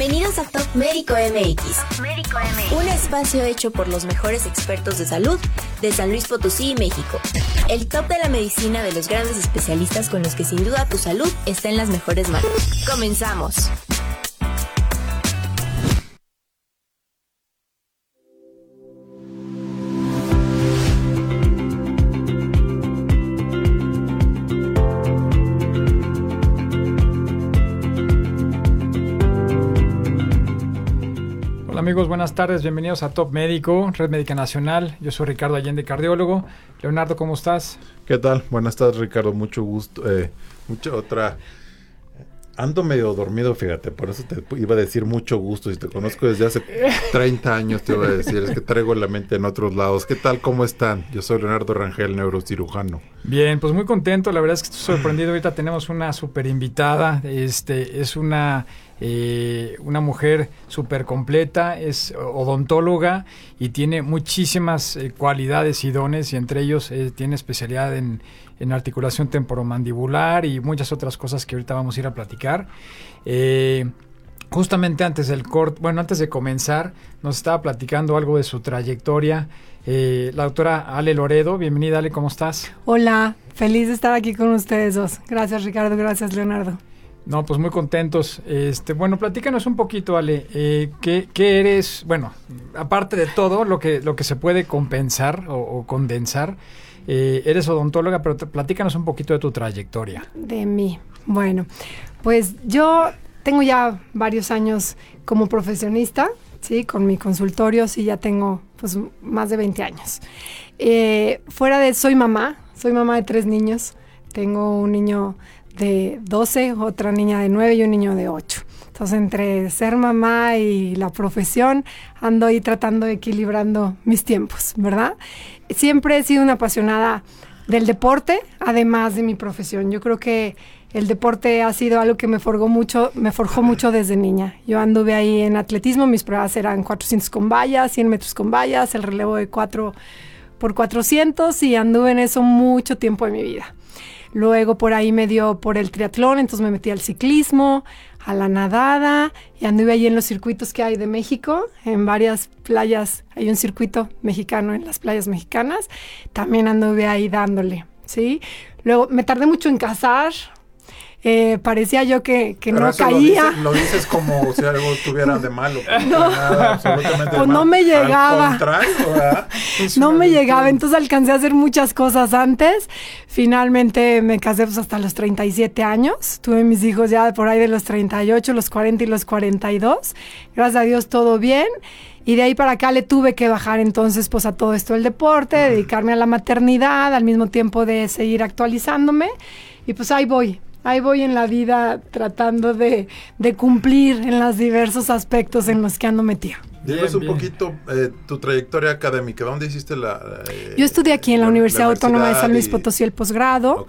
Bienvenidos a Top Médico MX, un espacio hecho por los mejores expertos de salud de San Luis Potosí y México. El top de la medicina de los grandes especialistas con los que sin duda tu salud está en las mejores manos. Comenzamos. Amigos, buenas tardes, bienvenidos a Top Médico, Red Médica Nacional. Yo soy Ricardo Allende, cardiólogo. Leonardo, ¿cómo estás? ¿Qué tal? Buenas tardes, Ricardo, mucho gusto. Eh, mucha otra... Ando medio dormido, fíjate, por eso te iba a decir mucho gusto. Si te conozco desde hace 30 años, te iba a decir, es que traigo la mente en otros lados. ¿Qué tal? ¿Cómo están? Yo soy Leonardo Rangel, neurocirujano. Bien, pues muy contento. La verdad es que estoy sorprendido. Ahorita tenemos una super invitada. Este, es una eh, una mujer súper completa, es odontóloga y tiene muchísimas eh, cualidades y dones y entre ellos eh, tiene especialidad en, articulación temporomandibular y muchas otras cosas que ahorita vamos a ir a platicar. justamente antes del corte, bueno, antes de comenzar, nos estaba platicando algo de su trayectoria. la doctora Ale Loredo, bienvenida Ale, ¿cómo estás? Hola, feliz de estar aquí con ustedes dos. Gracias Ricardo, gracias Leonardo. No, pues muy contentos. Este, bueno, platícanos un poquito, Ale. Eh, ¿qué, ¿qué, eres? Bueno, aparte de todo lo que, lo que se puede compensar o, condensar, eh, eres odontóloga, pero platícanos un poquito de tu trayectoria. De mí. Bueno, pues yo tengo ya varios años como profesionista, ¿sí? Con mi consultorio, sí, ya tengo pues más de 20 años. Eh, fuera de, soy mamá, soy mamá de tres niños. Tengo un niño de 12, otra niña de 9 y un niño de 8. Entonces, entre ser mamá y la profesión, ando ahí tratando de equilibrando mis tiempos, ¿verdad? Siempre he sido una apasionada del deporte, además de mi profesión. Yo creo que el deporte ha sido algo que me forjó mucho, me forjó mucho desde niña. Yo anduve ahí en atletismo, mis pruebas eran 400 con vallas, 100 metros con vallas, el relevo de 4 por 400 y anduve en eso mucho tiempo de mi vida. Luego por ahí me dio por el triatlón, entonces me metí al ciclismo, a la nadada y anduve ahí en los circuitos que hay de México, en varias playas, hay un circuito mexicano en las playas mexicanas, también anduve ahí dándole, ¿sí? Luego me tardé mucho en casar, eh, parecía yo que, que no caía. Lo dices, como si algo estuviera de malo. No, pues no me llegaba. No me llegaba, entonces alcancé a hacer muchas cosas antes. Finalmente me casé pues, hasta los 37 años. Tuve mis hijos ya por ahí de los 38, los 40 y los 42. Gracias a Dios todo bien. Y de ahí para acá le tuve que bajar entonces pues a todo esto el deporte, dedicarme a la maternidad, al mismo tiempo de seguir actualizándome. Y pues ahí voy, ahí voy en la vida tratando de, de, cumplir en los diversos aspectos en los que ando metido. Dinos un poquito eh, tu trayectoria académica. ¿Dónde hiciste la...? Eh, Yo estudié aquí en la, Universidad Autónoma de San Luis Potosí el posgrado.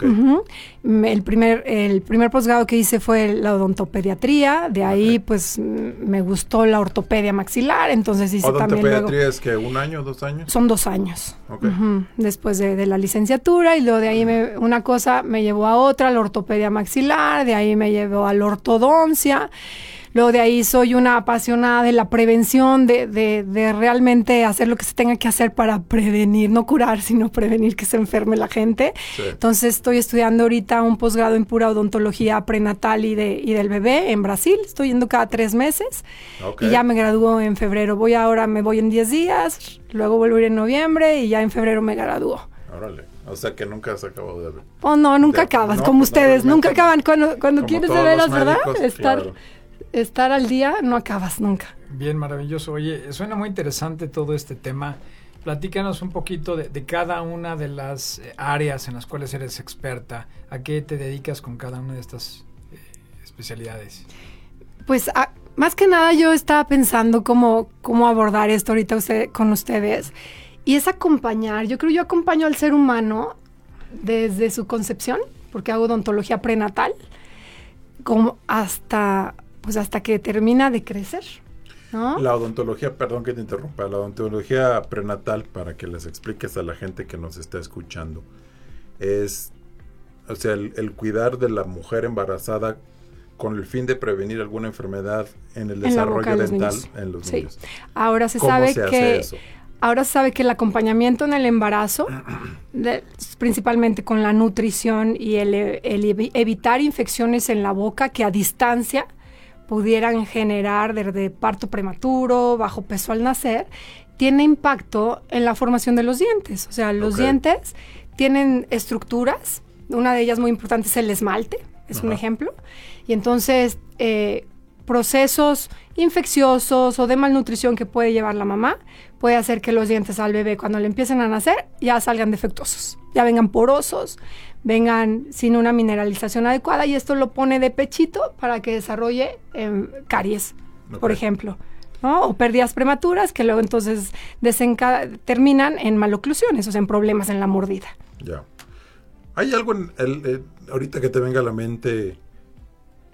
El primer, el primer posgrado que hice fue la odontopediatría. De ahí, pues, me gustó la ortopedia maxilar. Entonces hice también luego... ¿Odontopediatría es que un año, dos años? Son dos años. Después de, la licenciatura. Y luego de ahí me, una cosa me llevó a otra, la ortopedia maxilar. De ahí me llevó a la ortodoncia. Luego de ahí soy una apasionada de la prevención, de, de, realmente hacer lo que se tenga que hacer para prevenir, no curar, sino prevenir que se enferme la gente. Entonces estoy estudiando ahorita un posgrado en pura odontología prenatal y, de, y del bebé en Brasil. Estoy yendo cada tres meses y ya me gradúo en febrero. Voy ahora, me voy en diez días, luego vuelvo a ir en noviembre y ya en febrero me gradúo. Órale. O sea que nunca has acabado de ver. Oh, no, nunca acabas, como ustedes, nunca acaban. Cuando, cuando quieres de veras, ¿verdad? Estar, estar al día, no acabas nunca. Bien, maravilloso. Oye, suena muy interesante todo este tema. Platícanos un poquito de, cada una de las eh, áreas en las cuales eres experta. ¿A qué te dedicas con cada una de estas eh, especialidades? Pues más que nada yo estaba pensando cómo, cómo abordar esto ahorita con ustedes. Y es acompañar. Yo creo yo acompaño al ser humano desde su concepción, porque hago odontología prenatal, como hasta, pues hasta que termina de crecer. La odontología, perdón que te interrumpa, la odontología prenatal, para que les expliques a la gente que nos está escuchando, es, o sea, el, cuidar de la mujer embarazada con el fin de prevenir alguna enfermedad en el desarrollo dental en los niños. Ahora se sabe que ahora se sabe que el acompañamiento en el embarazo, principalmente con la nutrición y el, evitar infecciones en la boca que a distancia pudieran generar desde parto prematuro, bajo peso al nacer, tiene impacto en la formación de los dientes. O sea, los dientes tienen estructuras, una de ellas muy importante es el esmalte, es un ejemplo, y entonces eh, procesos infecciosos o de malnutrición que puede llevar la mamá puede hacer que los dientes al bebé cuando le empiecen a nacer ya salgan defectuosos, ya vengan porosos, vengan sin una mineralización adecuada y esto lo pone de pechito para que desarrolle em, caries, por ejemplo. ¿no? O pérdidas prematuras que luego entonces terminan en maloclusiones, o sea, en problemas en la mordida. Ya. ¿Hay algo en el, eh, ahorita que te venga a la mente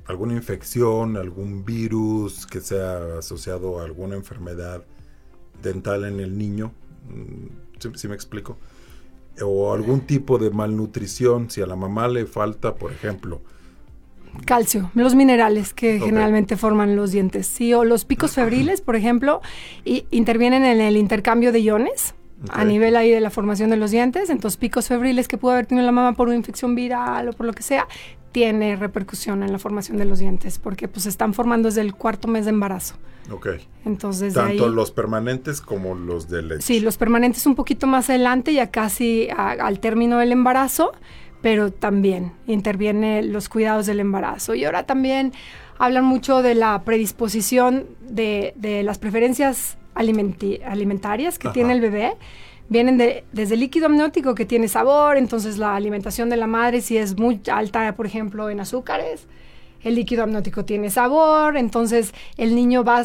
alguna infección, algún virus que sea asociado a alguna enfermedad dental en el niño, mm, si, me explico, o algún tipo de malnutrición, si a la mamá le falta, por ejemplo, calcio, los minerales que generalmente forman los dientes, sí, o los picos febriles, por ejemplo, y intervienen en el intercambio de iones. A nivel ahí de la formación de los dientes, entonces picos febriles que pudo haber tenido la mamá por una infección viral o por lo que sea, tiene repercusión en la formación de los dientes, porque pues se están formando desde el cuarto mes de embarazo. Ok. Entonces, Tanto los permanentes como los de leche. Sí, los permanentes un poquito más adelante, ya casi al término del embarazo, pero también interviene los cuidados del embarazo. Y ahora también hablan mucho de la predisposición de, de las preferencias alimentarias que tiene el bebé vienen de, desde líquido amniótico que tiene sabor, entonces la alimentación de la madre si es muy alta, por ejemplo, en azúcares, el líquido amniótico tiene sabor, entonces el niño va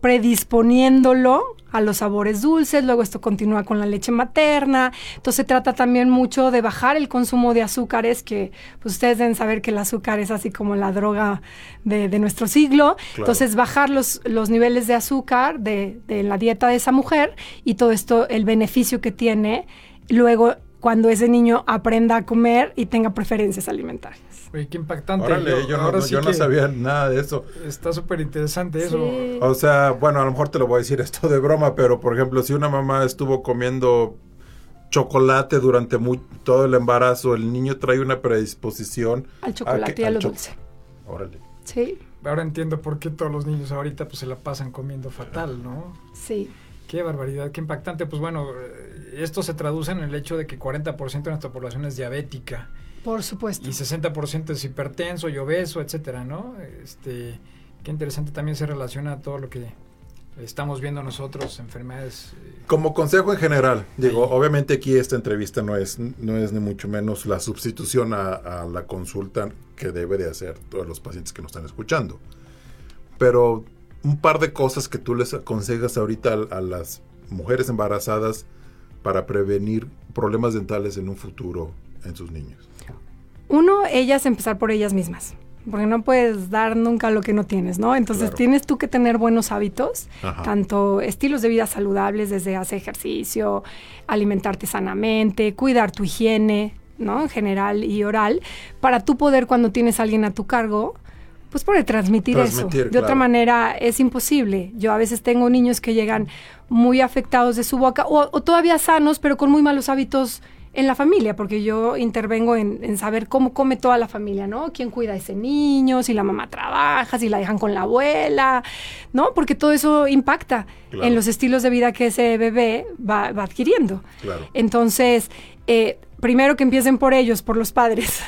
predisponiéndolo a los sabores dulces, luego esto continúa con la leche materna, entonces se trata también mucho de bajar el consumo de azúcares, que pues ustedes deben saber que el azúcar es así como la droga de, nuestro siglo, entonces bajar los, los niveles de azúcar de, de la dieta de esa mujer y todo esto, el beneficio que tiene luego cuando ese niño aprenda a comer y tenga preferencias alimentarias. Oye, qué impactante. Órale, yo, no, sabía nada de eso. Está súper interesante eso. O sea, bueno, a lo mejor te lo voy a decir esto de broma, pero por ejemplo, si una mamá estuvo comiendo chocolate durante todo el embarazo, el niño trae una predisposición al chocolate y a lo dulce. Órale. Sí. Ahora entiendo por qué todos los niños ahorita pues se la pasan comiendo fatal, ¿no? Sí. Qué barbaridad, qué impactante. Pues bueno, esto se traduce en el hecho de que 40% de nuestra población es diabética. Por supuesto. Y 60% es hipertenso y obeso, etcétera, ¿no? Este, qué interesante también se relaciona a todo lo que estamos viendo nosotros, enfermedades. Eh, Como consejo en general, digo, obviamente aquí esta entrevista no es, no es ni mucho menos la sustitución a, la consulta que debe de hacer todos los pacientes que nos están escuchando. Pero un par de cosas que tú les aconsejas ahorita a, las mujeres embarazadas para prevenir problemas dentales en un futuro en sus niños? Uno, ellas empezar por ellas mismas, porque no puedes dar nunca lo que no tienes, ¿no? Entonces tienes tú que tener buenos hábitos, tanto estilos de vida saludables, desde hacer ejercicio, alimentarte sanamente, cuidar tu higiene, ¿no? En general y oral, para tú poder cuando tienes a alguien a tu cargo, pues poder transmitir, eso. De otra manera es imposible. Yo a veces tengo niños que llegan muy afectados de su boca o, todavía sanos, pero con muy malos hábitos en la familia, porque yo intervengo en, saber cómo come toda la familia, ¿no? ¿Quién cuida a ese niño? Si la mamá trabaja, si la dejan con la abuela, ¿no? Porque todo eso impacta en los estilos de vida que ese bebé va, adquiriendo. Entonces, eh, primero que empiecen por ellos, por los padres.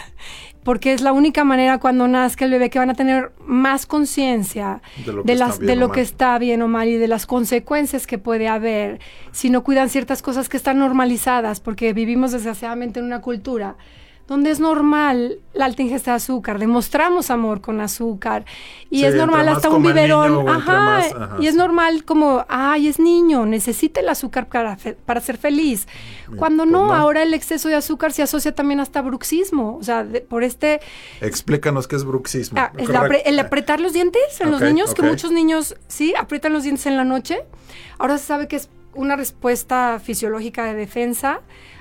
Porque es la única manera cuando nazca el bebé que van a tener más conciencia de, las, de lo que está bien o mal y de las consecuencias que puede haber si no cuidan ciertas cosas que están normalizadas, porque vivimos desgraciadamente en una cultura donde es normal la alta ingesta de azúcar, demostramos amor con azúcar y Sí, es normal hasta un biberón, niño ajá, más- ajá, y es normal como, ay, es niño, necesita el azúcar para, fe- para ser feliz. Cuando pues no, no. ahora el exceso de azúcar se asocia también hasta bruxismo, o sea, de- por este Explícanos qué es bruxismo. Ah, apre- el apretar los dientes en los niños, que muchos niños sí aprietan los dientes en la noche. Ahora se sabe que es una respuesta fisiológica de defensa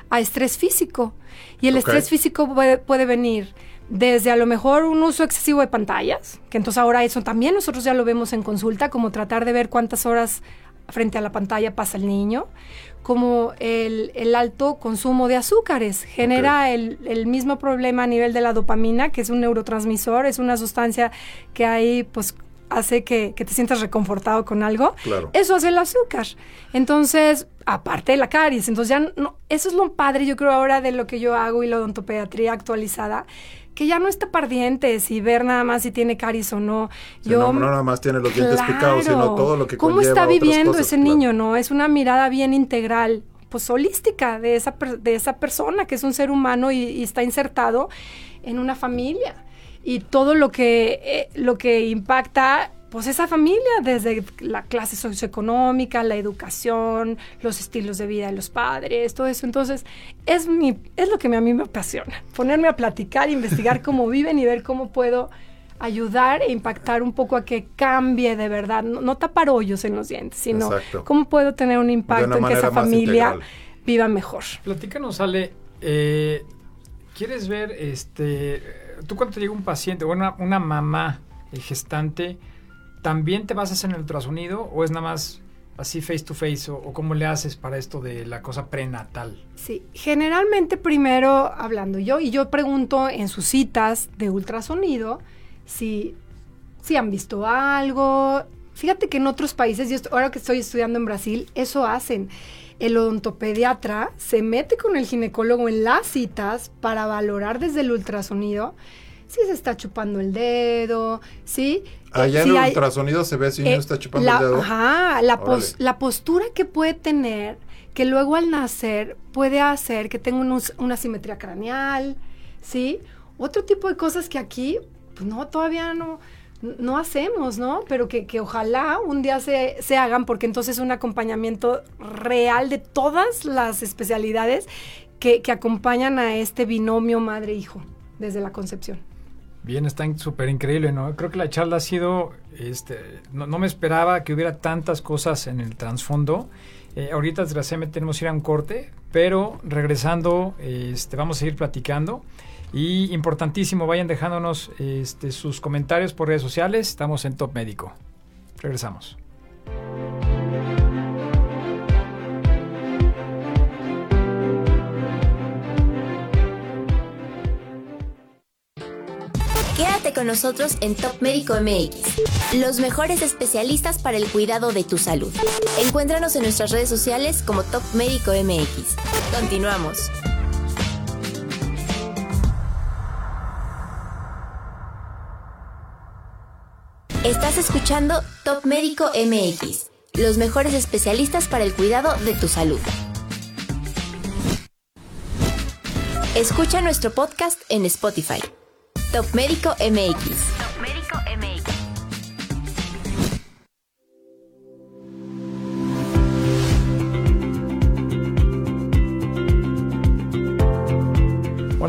a estrés físico. Y el estrés físico puede, puede venir desde a lo mejor un uso excesivo de pantallas, que entonces ahora eso también nosotros ya lo vemos en consulta, como tratar de ver cuántas horas frente a la pantalla pasa el niño, como el, el alto consumo de azúcares. Genera el, el mismo problema a nivel de la dopamina, que es un neurotransmisor, es una sustancia que ahí pues hace que, que te sientas reconfortado con algo. Claro. Eso hace el azúcar. Entonces, aparte de la caries, entonces ya no, eso es lo padre, yo creo ahora de lo que yo hago y la odontopediatría actualizada, que ya no es tapar dientes y ver nada más si tiene caries o no. Sí, no, no nada más tiene los dientes picados, sino todo lo que ¿Cómo está viviendo cosas, ese claro. niño, no? Es una mirada bien integral, pues holística de esa, de esa persona que es un ser humano y, y está insertado en una familia. Y todo lo que, eh, lo que impacta, pues esa familia, desde la clase socioeconómica, la educación, los estilos de vida de los padres, todo eso. Entonces, es, mi, es lo que a mí me apasiona, ponerme a platicar, investigar cómo viven y ver cómo puedo ayudar e impactar un poco a que cambie de verdad, no, no tapar hoyos en los dientes, sino Exacto. cómo puedo tener un impacto en que esa familia integral. viva mejor. Platícanos, Ale, eh, ¿quieres ver, este, tú cuando te llega un paciente o una, mamá eh, gestante, ¿también te vas a el ultrasonido o es nada más así face to face o, cómo le haces para esto de la cosa prenatal? Sí, generalmente primero hablando yo, y yo pregunto en sus citas de ultrasonido si, si han visto algo. Fíjate que en otros países, y esto- ahora que estoy estudiando en Brasil, eso hacen. El odontopediatra se mete con el ginecólogo en las citas para valorar desde el ultrasonido si se está chupando el dedo, ¿sí? Allá Si en el hay- ultrasonido se ve si eh, está chupando la, el dedo. Ajá, la, pos- Órale. la postura que puede tener, que luego al nacer puede hacer que tenga una simetría craneal, ¿sí? Otro tipo de cosas que aquí, pues no, todavía no, no hacemos, ¿no? Pero que, que ojalá un día se, se hagan, porque entonces es un acompañamiento real de todas las especialidades que, que acompañan a este binomio madre-hijo desde la concepción. Bien, está súper increíble, ¿no? Creo que la charla ha sido, este, no, no me esperaba que hubiera tantas cosas en el trasfondo. Eh, ahorita desgraciadamente tenemos que ir a un corte, pero regresando, este, vamos a seguir platicando. Y importantísimo, vayan dejándonos este, sus comentarios por redes sociales. Estamos en Top Médico. Regresamos. Quédate con nosotros en Top Médico MX, los mejores especialistas para el cuidado de tu salud. Encuéntranos en nuestras redes sociales como Top Médico MX. Continuamos. Estás escuchando Top Médico MX, los mejores especialistas para el cuidado de tu salud. Escucha nuestro podcast en Spotify. Top Médico MX.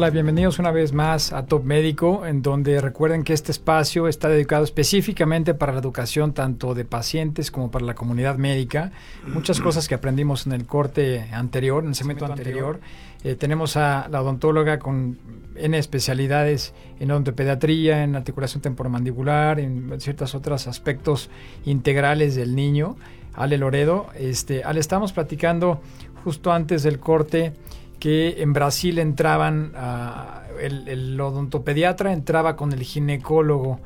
Hola, bienvenidos una vez más a Top Médico, en donde recuerden que este espacio está dedicado específicamente para la educación tanto de pacientes como para la comunidad médica. Muchas cosas que aprendimos en el corte anterior, en el segmento anterior. Eh, tenemos a la odontóloga con N especialidades en odontopediatría, en articulación temporomandibular, en ciertos otros aspectos integrales del niño. Ale Loredo, este, Ale, estamos platicando justo antes del corte que en Brasil entraban, ah, el, el odontopediatra entraba con el ginecólogo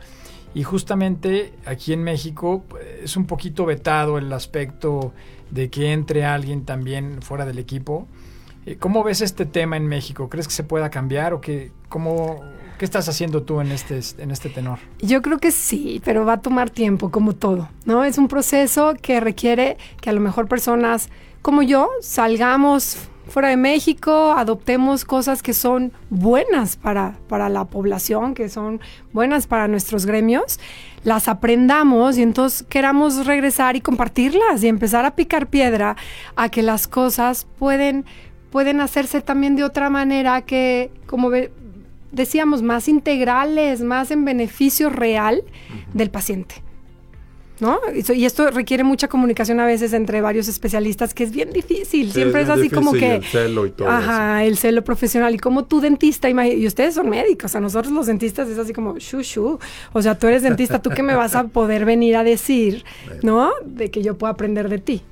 y justamente aquí en México pues, es un poquito vetado el aspecto de que entre alguien también fuera del equipo. Eh, ¿Cómo ves este tema en México? ¿Crees que se pueda cambiar o que, cómo, qué estás haciendo tú en este, en este tenor? Yo creo que sí, pero va a tomar tiempo, como todo, ¿no? Es un proceso que requiere que a lo mejor personas como yo salgamos fuera de México, adoptemos cosas que son buenas para, para la población, que son buenas para nuestros gremios, las aprendamos y entonces queramos regresar y compartirlas y empezar a picar piedra a que las cosas pueden, pueden hacerse también de otra manera que, como decíamos, más integrales, más en beneficio real del paciente. ¿No? Y esto requiere mucha comunicación a veces entre varios especialistas, que es bien difícil. Siempre es, así como que... El celo y todo Ajá, el celo profesional. Y como tú dentista, y ustedes son médicos, a nosotros los dentistas es así como, shu, shu. O sea, tú eres dentista, ¿tú qué me vas a poder venir a decir, ¿no? De que yo puedo aprender de ti.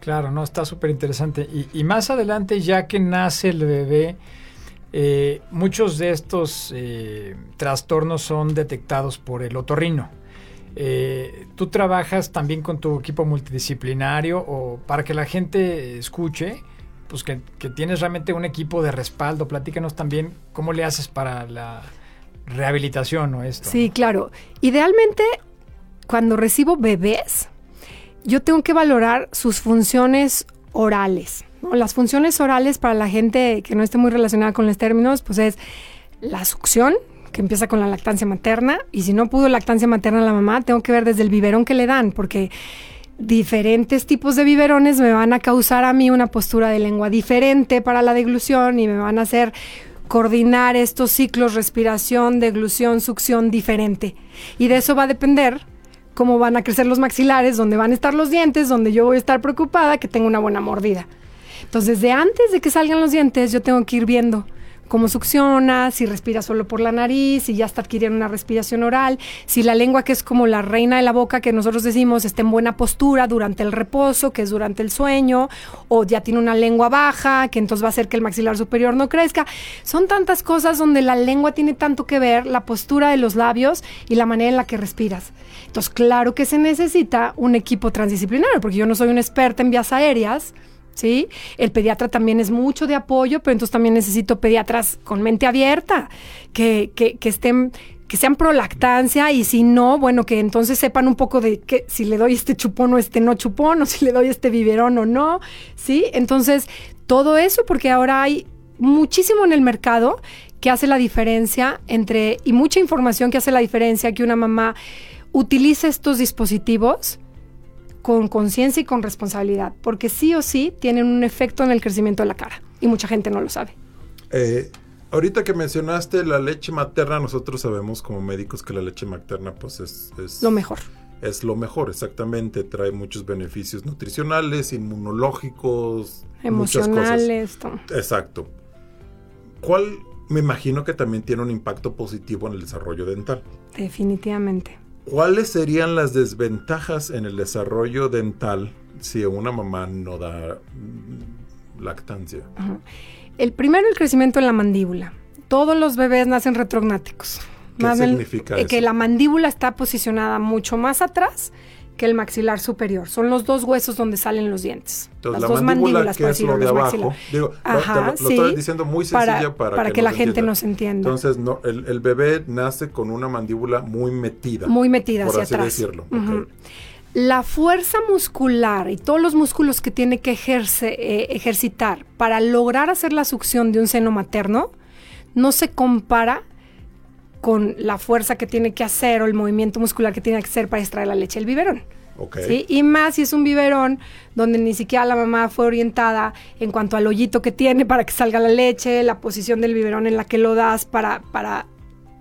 Claro, no, está súper interesante. Y, más adelante, ya que nace el bebé, eh, muchos de estos eh, trastornos son detectados por el otorrino. Eh, ¿Tú trabajas también con tu equipo multidisciplinario o para que la gente escuche? Pues que, tienes realmente un equipo de respaldo. Platícanos también cómo le haces para la rehabilitación o esto. Sí, claro. Idealmente, cuando recibo bebés, yo tengo que valorar sus funciones orales. Las funciones orales para la gente que no esté muy relacionada con los términos, pues es la succión, que empieza con la lactancia materna y si no pudo lactancia materna la mamá, tengo que ver desde el biberón que le dan, porque diferentes tipos de biberones me van a causar a mí una postura de lengua diferente para la deglución y me van a hacer coordinar estos ciclos respiración, deglución, succión diferente. Y de eso va a depender cómo van a crecer los maxilares, dónde van a estar los dientes, donde yo voy a estar preocupada que tenga una buena mordida. Entonces, de antes de que salgan los dientes, yo tengo que ir viendo cómo succiona, si respira solo por la nariz, si ya está adquiriendo una respiración oral, si la lengua que es como la reina de la boca que nosotros decimos está en buena postura durante el reposo, que es durante el sueño, o ya tiene una lengua baja, que entonces va a hacer que el maxilar superior no crezca. Son tantas cosas donde la lengua tiene tanto que ver, la postura de los labios y la manera en la que respiras. Entonces, claro que se necesita un equipo transdisciplinario, porque yo no soy una experta en vías aéreas, ¿sí? El pediatra también es mucho de apoyo, pero entonces también necesito pediatras con mente abierta, que, que, que estén que sean pro lactancia y si no, bueno, que entonces sepan un poco de que si le doy este chupón o este no chupón o si le doy este biberón o no, ¿sí? Entonces, todo eso porque ahora hay muchísimo en el mercado que hace la diferencia entre y mucha información que hace la diferencia que una mamá utilice estos dispositivos con conciencia y con responsabilidad, porque sí o sí tienen un efecto en el crecimiento de la cara y mucha gente no lo sabe. Eh, ahorita que mencionaste la leche materna, nosotros sabemos como médicos que la leche materna pues es, lo mejor. Es lo mejor, exactamente. Trae muchos beneficios nutricionales, inmunológicos, emocionales. Exacto. ¿Cuál me imagino que también tiene un impacto positivo en el desarrollo dental? Definitivamente. ¿Cuáles serían las desventajas en el desarrollo dental si una mamá no da mm, lactancia? El primero, el crecimiento en la mandíbula. Todos los bebés nacen retrognáticos. ¿Qué significa Que la mandíbula está posicionada mucho más atrás que el maxilar superior. Son los dos huesos donde salen los dientes. Las dos mandíbulas, que es lo de abajo. Digo, lo, estoy diciendo muy sencilla para, para, que, la gente nos entienda. Entonces, no, el, bebé nace con una mandíbula muy metida. Muy metida por hacia así decirlo. La fuerza muscular y todos los músculos que tiene que eh, ejercitar para lograr hacer la succión de un seno materno no se compara con la fuerza que tiene que hacer o el movimiento muscular que tiene que hacer para extraer la leche del biberón. Okay. Y más si es un biberón donde ni siquiera la mamá fue orientada en cuanto al hoyito que tiene para que salga la leche, la posición del biberón en la que lo das para, para,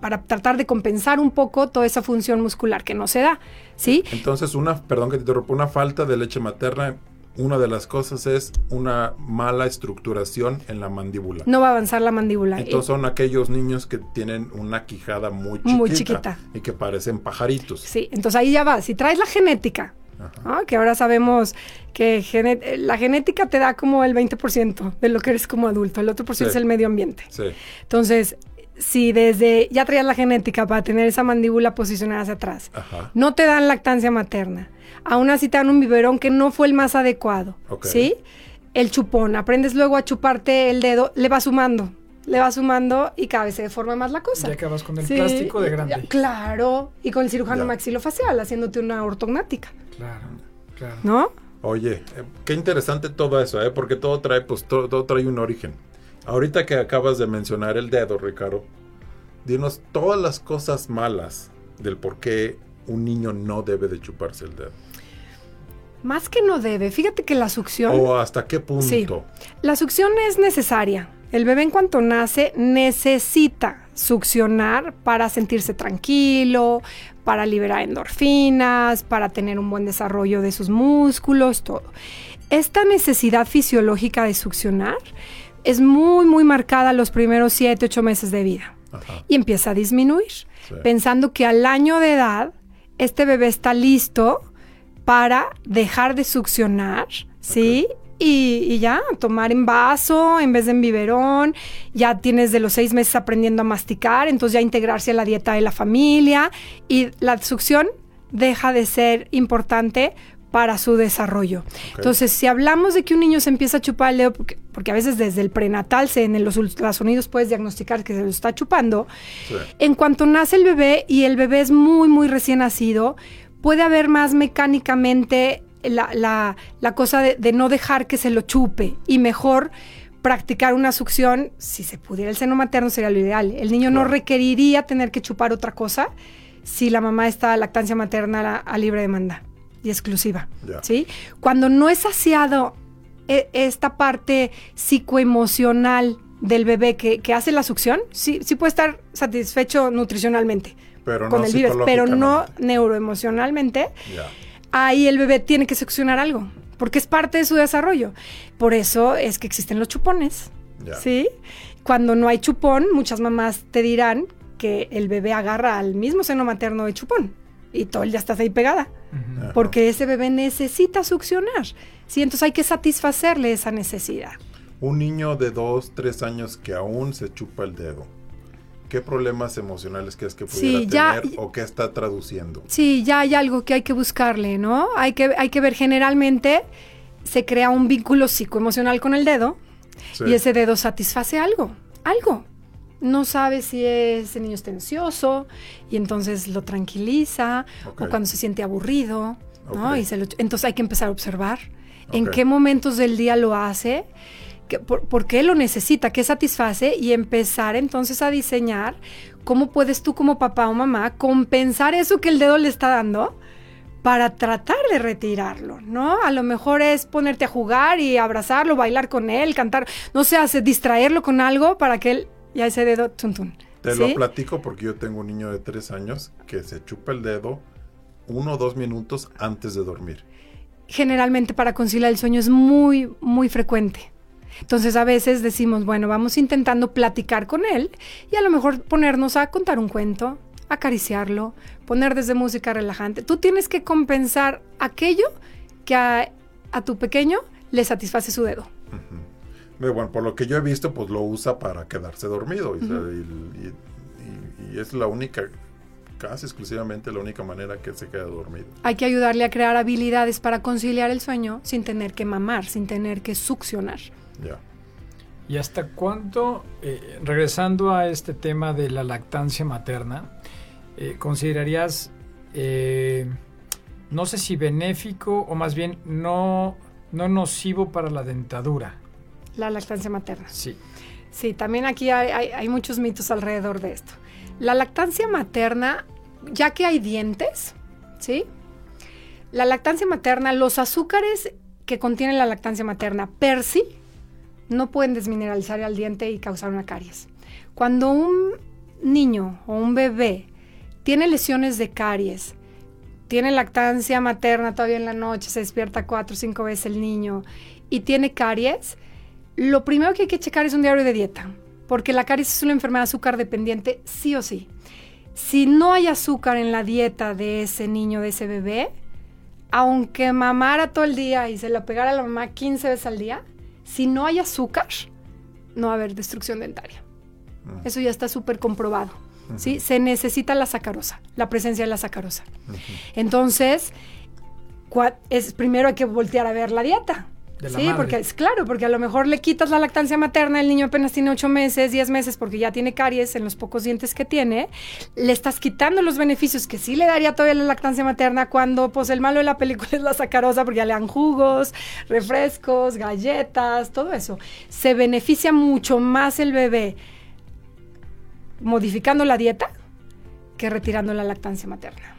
para tratar de compensar un poco toda esa función muscular que no se da. ¿sí? Entonces, una, perdón que te interrumpa, una falta de leche materna una de las cosas es una mala estructuración en la mandíbula. No va a avanzar la mandíbula. Entonces son aquellos niños que tienen una quijada muy chiquita, muy chiquita. y que parecen pajaritos. Sí, entonces ahí ya va. Si traes la genética, que ahora sabemos que la genética te da como el 20% de lo que eres como adulto, el otro por ciento es el medio ambiente. Sí. Entonces, si desde ya traías la genética para tener esa mandíbula posicionada hacia atrás, no te dan lactancia materna, aún así te dan un biberón que no fue el más adecuado, ¿sí? El chupón, aprendes luego a chuparte el dedo, le va sumando, le va sumando y cada vez se deforma más la cosa. Ya acabas con el plástico de grande. claro, y con el cirujano maxilofacial haciéndote una ortognática. Claro, claro. ¿No? Oye, eh, qué interesante todo eso, ¿eh? Porque todo trae, pues, todo, todo trae un origen. Ahorita que acabas de mencionar el dedo, Ricardo, dinos todas las cosas malas del por qué un niño no debe de chuparse el dedo. Más que no debe, fíjate que la succión... O hasta qué punto. Sí, la succión es necesaria. El bebé en cuanto nace necesita succionar para sentirse tranquilo, para liberar endorfinas, para tener un buen desarrollo de sus músculos, todo. Esta necesidad fisiológica de succionar es muy, muy marcada los primeros 7, 8 meses de vida Ajá. y empieza a disminuir, Sí. pensando que al año de edad este bebé está listo para dejar de succionar, ¿sí? Y, y ya, tomar en vaso en vez de en biberón, ya tienes de los seis meses aprendiendo a masticar, entonces ya integrarse a la dieta de la familia y la succión deja de ser importante para su desarrollo. Entonces, si hablamos de que un niño se empieza a chupar el dedo, porque, porque a veces desde el prenatal se, en los ultrasonidos puedes diagnosticar que se lo está chupando, Sí. en cuanto nace el bebé y el bebé es muy, muy recién nacido, puede haber más mecánicamente la, la- la cosa de, de no dejar que se lo chupe y mejor practicar una succión, si se pudiera el seno materno sería lo ideal. El niño no requeriría tener que chupar otra cosa si la mamá está a lactancia materna a, a libre demanda y exclusiva. ¿sí? Cuando no es saciado e- esta parte psicoemocional del bebé que, que hace la succión, sí, sí puede estar satisfecho nutricionalmente Pero con no el pero no neuroemocionalmente. Ahí el bebé tiene que succionar algo, porque es parte de su desarrollo. Por eso es que existen los chupones. ¿Sí? Cuando no hay chupón, muchas mamás te dirán que el bebé agarra al mismo seno materno de chupón y todo el día estás ahí pegada, porque ese bebé necesita succionar. Sí, entonces hay que satisfacerle esa necesidad. Un niño de 2, 3 años que aún se chupa el dedo. ¿Qué problemas emocionales crees que pudiera Sí, ya- tener o qué está traduciendo? Sí, ya hay algo que hay que buscarle, ¿no? Hay que, hay que ver, generalmente se crea un vínculo psicoemocional con el dedo Sí. y ese dedo satisface algo, algo. No sabe si ese niño está ansioso y entonces lo tranquiliza Ok. o cuando se siente aburrido, ¿no? Ok. Y se lo- entonces hay que empezar a observar en Ok. qué momentos del día lo hace, que- por, por qué lo necesita, qué satisface y empezar entonces a diseñar cómo puedes tú como papá o mamá compensar eso que el dedo le está dando para tratar de retirarlo, ¿no? A lo mejor es ponerte a jugar y abrazarlo, bailar con él, cantar, no sé, hace distraerlo con algo para que él ya ese dedo tun, tun, Te ¿sí? lo platico porque yo tengo un niño de 3 años que se chupa el dedo uno o dos minutos antes de dormir. generalmente para conciliar el sueño es muy, muy frecuente. Entonces a veces decimos, bueno, vamos intentando platicar con él y a lo mejor ponernos a contar un cuento, acariciarlo, poner desde música relajante. Tú tienes que compensar aquello que a, a tu pequeño le satisface su dedo. Eh, Bueno, por lo que yo he visto, pues lo usa para quedarse dormido. y, y- y- y es la única, casi exclusivamente la única manera que se queda dormido. Hay que ayudarle a crear habilidades para conciliar el sueño sin tener que mamar, sin tener que succionar. Ya. ¿Y hasta cuánto, eh, regresando a este tema de la lactancia materna, eh, considerarías, eh, no sé si benéfico o más bien no, no nocivo para la dentadura? La lactancia materna. Sí. Sí, también aquí hay, hay- hay muchos mitos alrededor de esto. La lactancia materna, ya que hay dientes, ¿sí? La lactancia materna, los azúcares que contiene la lactancia materna per sí no pueden desmineralizar al diente y causar una caries. Cuando un niño o un bebé tiene lesiones de caries, tiene lactancia materna todavía en la noche, se despierta cuatro o cinco veces el niño y tiene caries, lo primero que hay que checar es un diario de dieta, porque la caries es una enfermedad azúcar dependiente sí o sí. Si no hay azúcar en la dieta de ese niño, de ese bebé, aunque mamara todo el día y se lo pegara a la mamá 15 veces al día, si no hay azúcar, no va a haber destrucción dentaria. Mm. Eso ya está súper comprobado. ¿sí? Se necesita la sacarosa, la presencia de la sacarosa. Entonces, es, primero hay que voltear a ver la dieta. De la sí, madre. porque es claro, porque a lo mejor le quitas la lactancia materna, el niño apenas tiene 8 meses, 10 meses, porque ya tiene caries en los pocos dientes que tiene, le estás quitando los beneficios que sí le daría todavía la lactancia materna cuando pues el malo de la película es la sacarosa, porque ya le dan jugos, refrescos, galletas, todo eso. Se beneficia mucho más el bebé modificando la dieta que retirando la lactancia materna.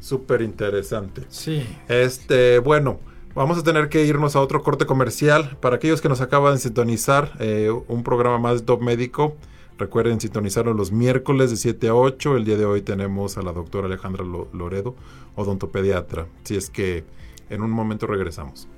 Súper interesante. Sí. Este, bueno, vamos a tener que irnos a otro corte comercial. Para aquellos que nos acaban de sintonizar, eh, un programa más de Top Médico. Recuerden sintonizarlo los miércoles de 7 a 8. El día de hoy tenemos a la doctora Alejandra Lo- Loredo, odontopediatra. Si es que en un momento regresamos.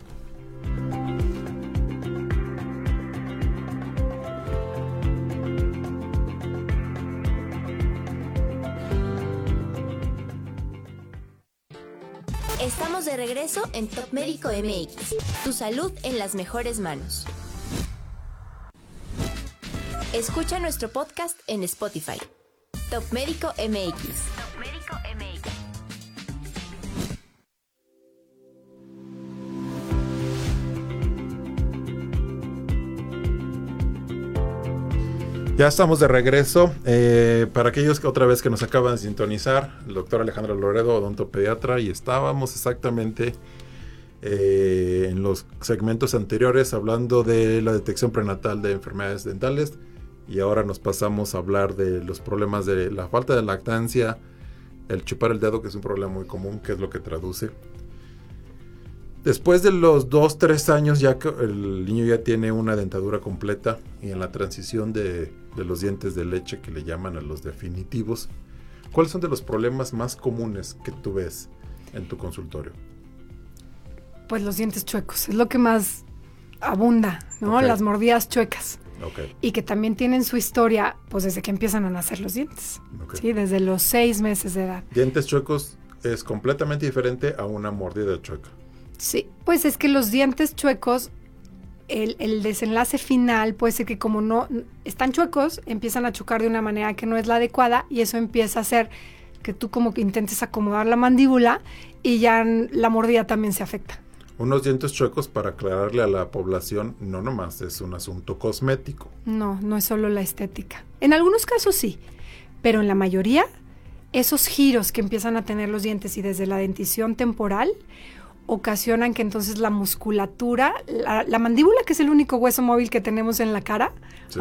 Estamos de regreso en Top Médico MX. Tu salud en las mejores manos. Escucha nuestro podcast en Spotify. Top Médico MX. Top Médico MX. Ya estamos de regreso. Eh, para aquellos que otra vez que nos acaban de sintonizar, el doctor Alejandro Loredo, odontopediatra, y estábamos exactamente eh, en los segmentos anteriores hablando de la detección prenatal de enfermedades dentales y ahora nos pasamos a hablar de los problemas de la falta de lactancia, el chupar el dedo, que es un problema muy común, que es lo que traduce. Después de los 2, 3 años ya que el niño ya tiene una dentadura completa y en la transición de, de los dientes de leche que le llaman a los definitivos, ¿cuáles son de los problemas más comunes que tú ves en tu consultorio? Pues los dientes chuecos, es lo que más abunda, ¿no? Las mordidas chuecas. Ok, Y que también tienen su historia, pues desde que empiezan a nacer los dientes. ok. Sí, desde los seis meses de edad. Dientes chuecos es completamente diferente a una mordida chueca. Sí, pues es que los dientes chuecos, el, el desenlace final puede ser que como no están chuecos, empiezan a chocar de una manera que no es la adecuada y eso empieza a hacer que tú como que intentes acomodar la mandíbula y ya la mordida también se afecta. Unos dientes chuecos, para aclararle a la población, no nomás es un asunto cosmético. No, no es solo la estética. En algunos casos sí, pero en la mayoría, esos giros que empiezan a tener los dientes y desde la dentición temporal ocasionan que entonces la musculatura, la, la mandíbula, que es el único hueso móvil que tenemos en la cara, Sí.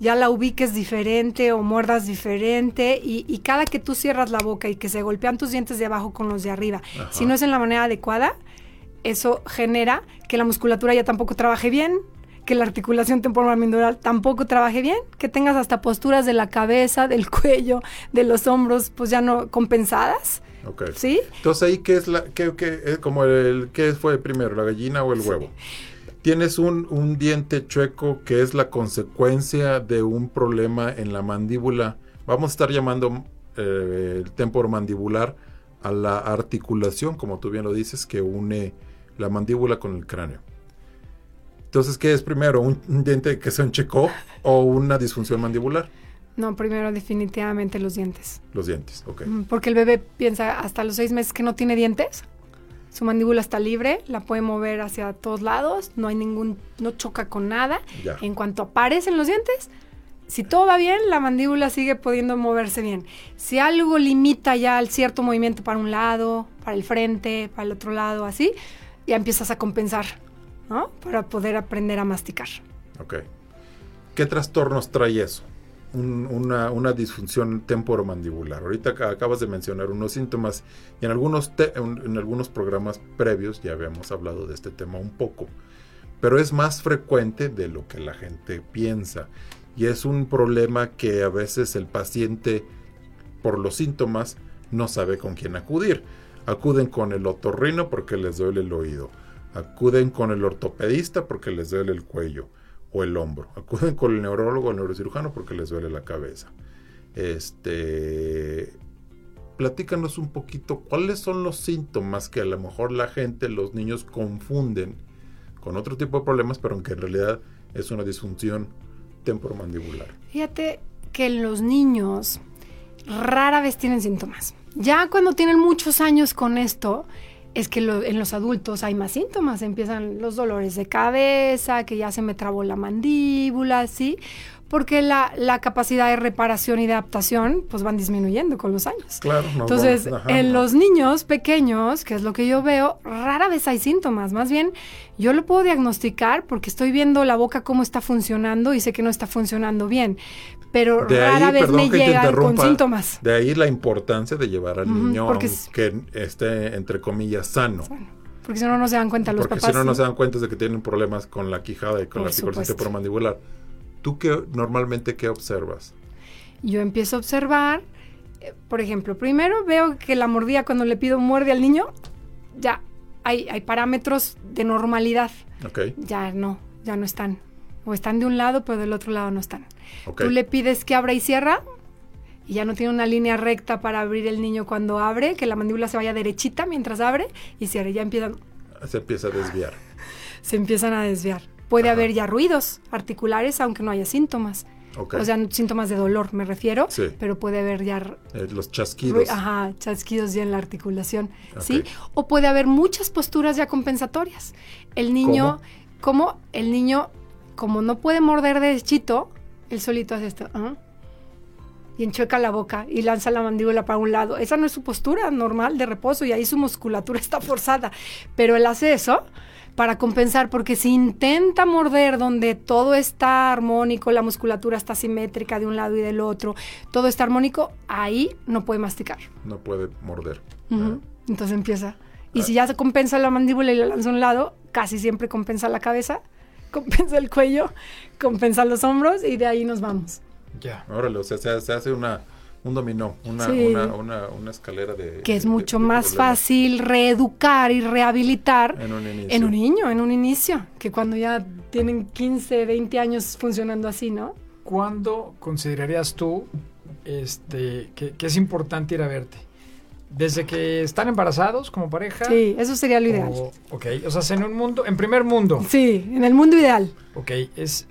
ya la ubiques diferente o muerdas diferente y, y cada que tú cierras la boca y que se golpean tus dientes de abajo con los de arriba, Ajá. si no es en la manera adecuada, eso genera que la musculatura ya tampoco trabaje bien, que la articulación temporomandibular tampoco trabaje bien, que tengas hasta posturas de la cabeza, del cuello, de los hombros, pues ya no compensadas. ¿sí? Entonces ahí qué es la, qué, qué- es como el, qué fue primero, la gallina o el huevo. Tienes un, un diente chueco que es la consecuencia de un problema en la mandíbula. Vamos a estar llamando eh, el temporomandibular a la articulación, como tú bien lo dices, que une la mandíbula con el cráneo. Entonces, ¿qué es primero? ¿Un, un diente que se enchecó o una disfunción mandibular? No, primero definitivamente los dientes. Los dientes, ok. Porque el bebé piensa hasta los seis meses que no tiene dientes. Su mandíbula está libre, la puede mover hacia todos lados, no hay ningún, no choca con nada. Ya. En cuanto aparecen los dientes, si todo va bien, la mandíbula sigue pudiendo moverse bien. Si algo limita ya el cierto movimiento para un lado, para el frente, para el otro lado, así, ya empiezas a compensar, ¿no? Para poder aprender a masticar. Ok. ¿Qué trastornos trae eso? Un- una, una disfunción temporomandibular. Ahorita ac- acabas de mencionar unos síntomas y en algunos, en, en algunos programas previos ya habíamos hablado de este tema un poco, pero es más frecuente de lo que la gente piensa y es un problema que a veces el paciente por los síntomas no sabe con quién acudir. Acuden con el otorrino porque les duele el oído. Acuden con el ortopedista porque les duele el cuello o el hombro. Acuden con el neurólogo o el neurocirujano porque les duele la cabeza. Este, platícanos un poquito cuáles son los síntomas que a lo mejor la gente, los niños confunden con otro tipo de problemas, pero que en realidad es una disfunción temporomandibular. Fíjate que los niños rara vez tienen síntomas. Ya cuando tienen muchos años con esto, es que lo- en los adultos hay más síntomas, empiezan los dolores de cabeza, que ya se me trabó la mandíbula, ¿sí? Porque la, la capacidad de reparación y de adaptación pues van disminuyendo con los años. Claro, Entonces, ajá, en no. los niños pequeños, que es lo que yo veo, rara vez hay síntomas. Más bien, yo lo puedo diagnosticar porque estoy viendo la boca cómo está funcionando y sé que no está funcionando bien. Pero De rara ahí, vez perdón me que llegan con síntomas. De ahí la importancia de llevar al niño porque aunque esté, entre comillas, sano. Porque si no, no se dan cuenta los Porque papás. si no, no se dan cuenta de que tienen problemas con la quijada y con Por la articulación supuesto. temporomandibular. ¿Tú qué, normalmente qué observas? Yo empiezo a observar, eh, por ejemplo, primero veo que la mordida cuando le pido muerde al niño, ya hay, hay parámetros de normalidad. Ya no, ya no están. O están de un lado, pero del otro lado no están. Tú le pides que abra y cierra y ya no tiene una línea recta para abrir el niño cuando abre, que la mandíbula se vaya derechita mientras abre y cierra. Ya empiezan, Se empieza a desviar. se empiezan a desviar. Puede Ajá. haber ya ruidos articulares, aunque no haya síntomas. O sea, síntomas de dolor, me refiero, Sí. pero puede haber ya Eh, los chasquidos. ajá, chasquidos ya en la articulación. ¿sí? O puede haber muchas posturas ya compensatorias. El niño, como el niño, como no puede morder derechito, él solito hace esto, ¿ah? y enchueca la boca y lanza la mandíbula para un lado. Esa no es su postura normal de reposo y ahí su musculatura está forzada. Pero él hace eso para compensar, porque si intenta morder donde todo está armónico, la musculatura está simétrica de un lado y del otro, todo está armónico, ahí no puede masticar. No puede morder. Entonces empieza. Y si ya se compensa la mandíbula y la lanza a un lado, casi siempre compensa la cabeza, compensa el cuello, compensa los hombros y de ahí nos vamos. Ya. Órale, o sea, se, se hace una, un dominó, una, Sí. una, una, una escalera de... Que es de- mucho de más problemas fácil reeducar y rehabilitar En un inicio. en un niño, en un inicio, que cuando ya tienen 15, 20 años funcionando así, ¿no? ¿Cuándo considerarías tú este, que, que es importante ir a verte? ¿Desde que están embarazados como pareja? Sí, eso sería lo ideal. O, ok, o sea, en un mundo, en primer mundo. Sí, en el mundo ideal. Ok, es,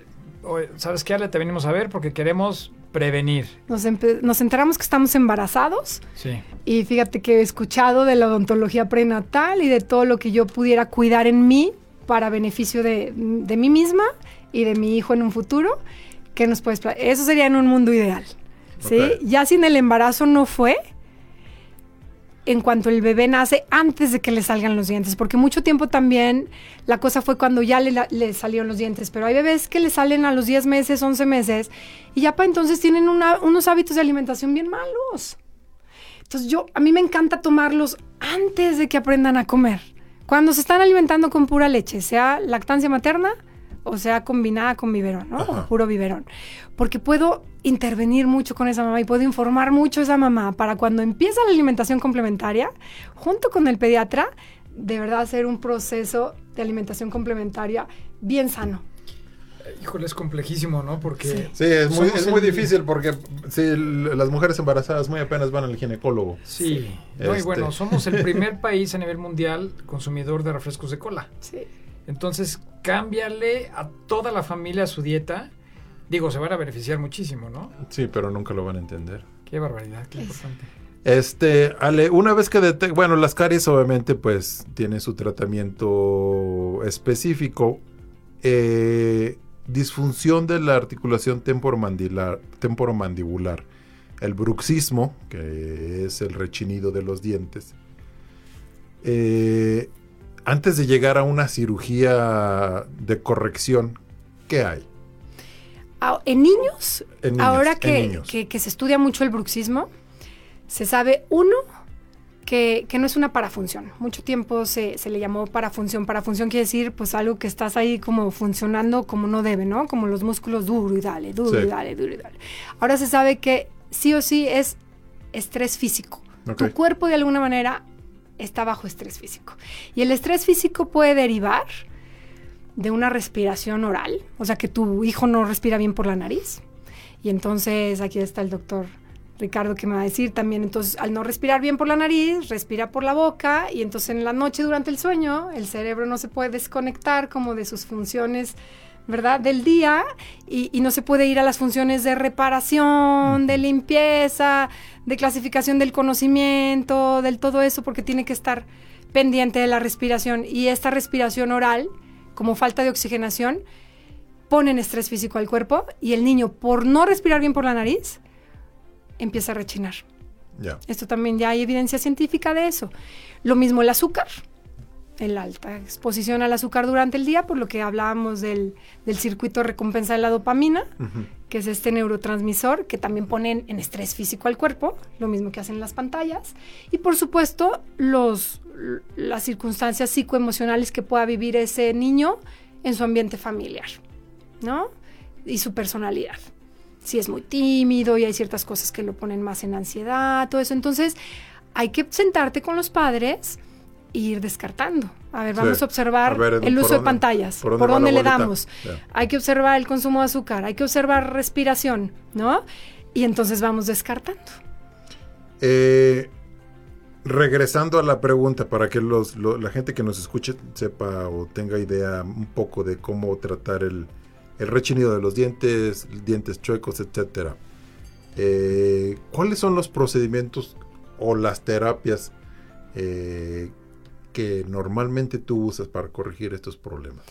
¿sabes qué, Ale? Te venimos a ver porque queremos prevenir. Nos, nos enteramos que estamos embarazados Sí. y fíjate que he escuchado de la odontología prenatal y de todo lo que yo pudiera cuidar en mí para beneficio de, de mí misma y de mi hijo en un futuro. ¿Qué nos puedes Eso sería en un mundo ideal. ¿sí? Ya si en el embarazo no fue, en cuanto el bebé nace, antes de que le salgan los dientes, porque mucho tiempo también la cosa fue cuando ya le, salieron los dientes, pero hay bebés que le salen a los 10 meses, 11 meses, y ya para entonces tienen unos hábitos de alimentación bien malos. Entonces yo, a mí me encanta tomarlos antes de que aprendan a comer. Cuando se están alimentando con pura leche, sea lactancia materna o sea combinada con biberón, ¿no? Ajá. O puro biberón. Porque puedo intervenir mucho con esa mamá y puedo informar mucho a esa mamá para cuando empieza la alimentación complementaria, junto con el pediatra, de verdad hacer un proceso de alimentación complementaria bien sano. Híjole, es complejísimo, ¿no? Porque Sí, es muy, es difícil porque sí, las mujeres embarazadas muy apenas van al ginecólogo. Sí, no, y Este. bueno, somos el primer país a nivel mundial consumidor de refrescos de cola. Sí. Entonces, cámbiale a toda la familia su dieta. Digo, se van a beneficiar muchísimo, ¿no? Sí, pero nunca lo van a entender. Qué barbaridad, qué importante. Este, Ale, una vez que detecta, bueno, las caries obviamente pues tienen su tratamiento específico. Eh, disfunción de la articulación temporomandibular, temporomandibular. El bruxismo, que es el rechinido de los dientes. Eh, antes de llegar a una cirugía de corrección, ¿qué hay? Ah, En niños, En niños, ahora en que, niños. que- que se estudia mucho el bruxismo, se sabe, uno, que, que no es una parafunción. Mucho tiempo se, se le llamó parafunción. Parafunción quiere decir, pues, algo que estás ahí como funcionando como no debe, ¿no? Como los músculos duro y dale, duro Sí. y dale, duro y dale. Ahora se sabe que sí o sí es estrés físico. Tu cuerpo, de alguna manera, está bajo estrés físico. Y el estrés físico puede derivar de una respiración oral, o sea que tu hijo no respira bien por la nariz. Y entonces aquí está el doctor Ricardo que me va a decir también, entonces al no respirar bien por la nariz, respira por la boca y entonces en la noche durante el sueño el cerebro no se puede desconectar como de sus funciones, ¿verdad? Del día y, y no se puede ir a las funciones de reparación, de limpieza, de clasificación del conocimiento, del todo eso porque tiene que estar pendiente de la respiración y esta respiración oral, como falta de oxigenación, ponen estrés físico al cuerpo y el niño, por no respirar bien por la nariz, empieza a rechinar. Esto también ya hay evidencia científica de eso. Lo mismo el azúcar, el alta exposición al azúcar durante el día, por lo que hablábamos del, del circuito recompensa de la dopamina, que es este neurotransmisor que también ponen en estrés físico al cuerpo, lo mismo que hacen las pantallas. Y por supuesto, los, las circunstancias psicoemocionales que pueda vivir ese niño en su ambiente familiar, ¿no? Y su personalidad. Si es muy tímido y hay ciertas cosas que lo ponen más en ansiedad, todo eso. Entonces, hay que sentarte con los padres ir descartando. A ver, Sí. vamos a observar A ver, el ¿por uso de pantallas, por por dónde le damos. Hay que observar el consumo de azúcar, hay que observar respiración, ¿no? Y entonces vamos descartando. Eh, regresando a la pregunta, para que los, lo- la gente que nos escuche sepa o tenga idea un poco de cómo tratar el, el rechinido de los dientes, dientes chuecos, etcétera. Eh, ¿Cuáles son los procedimientos o las terapias eh, que normalmente tú usas para corregir estos problemas?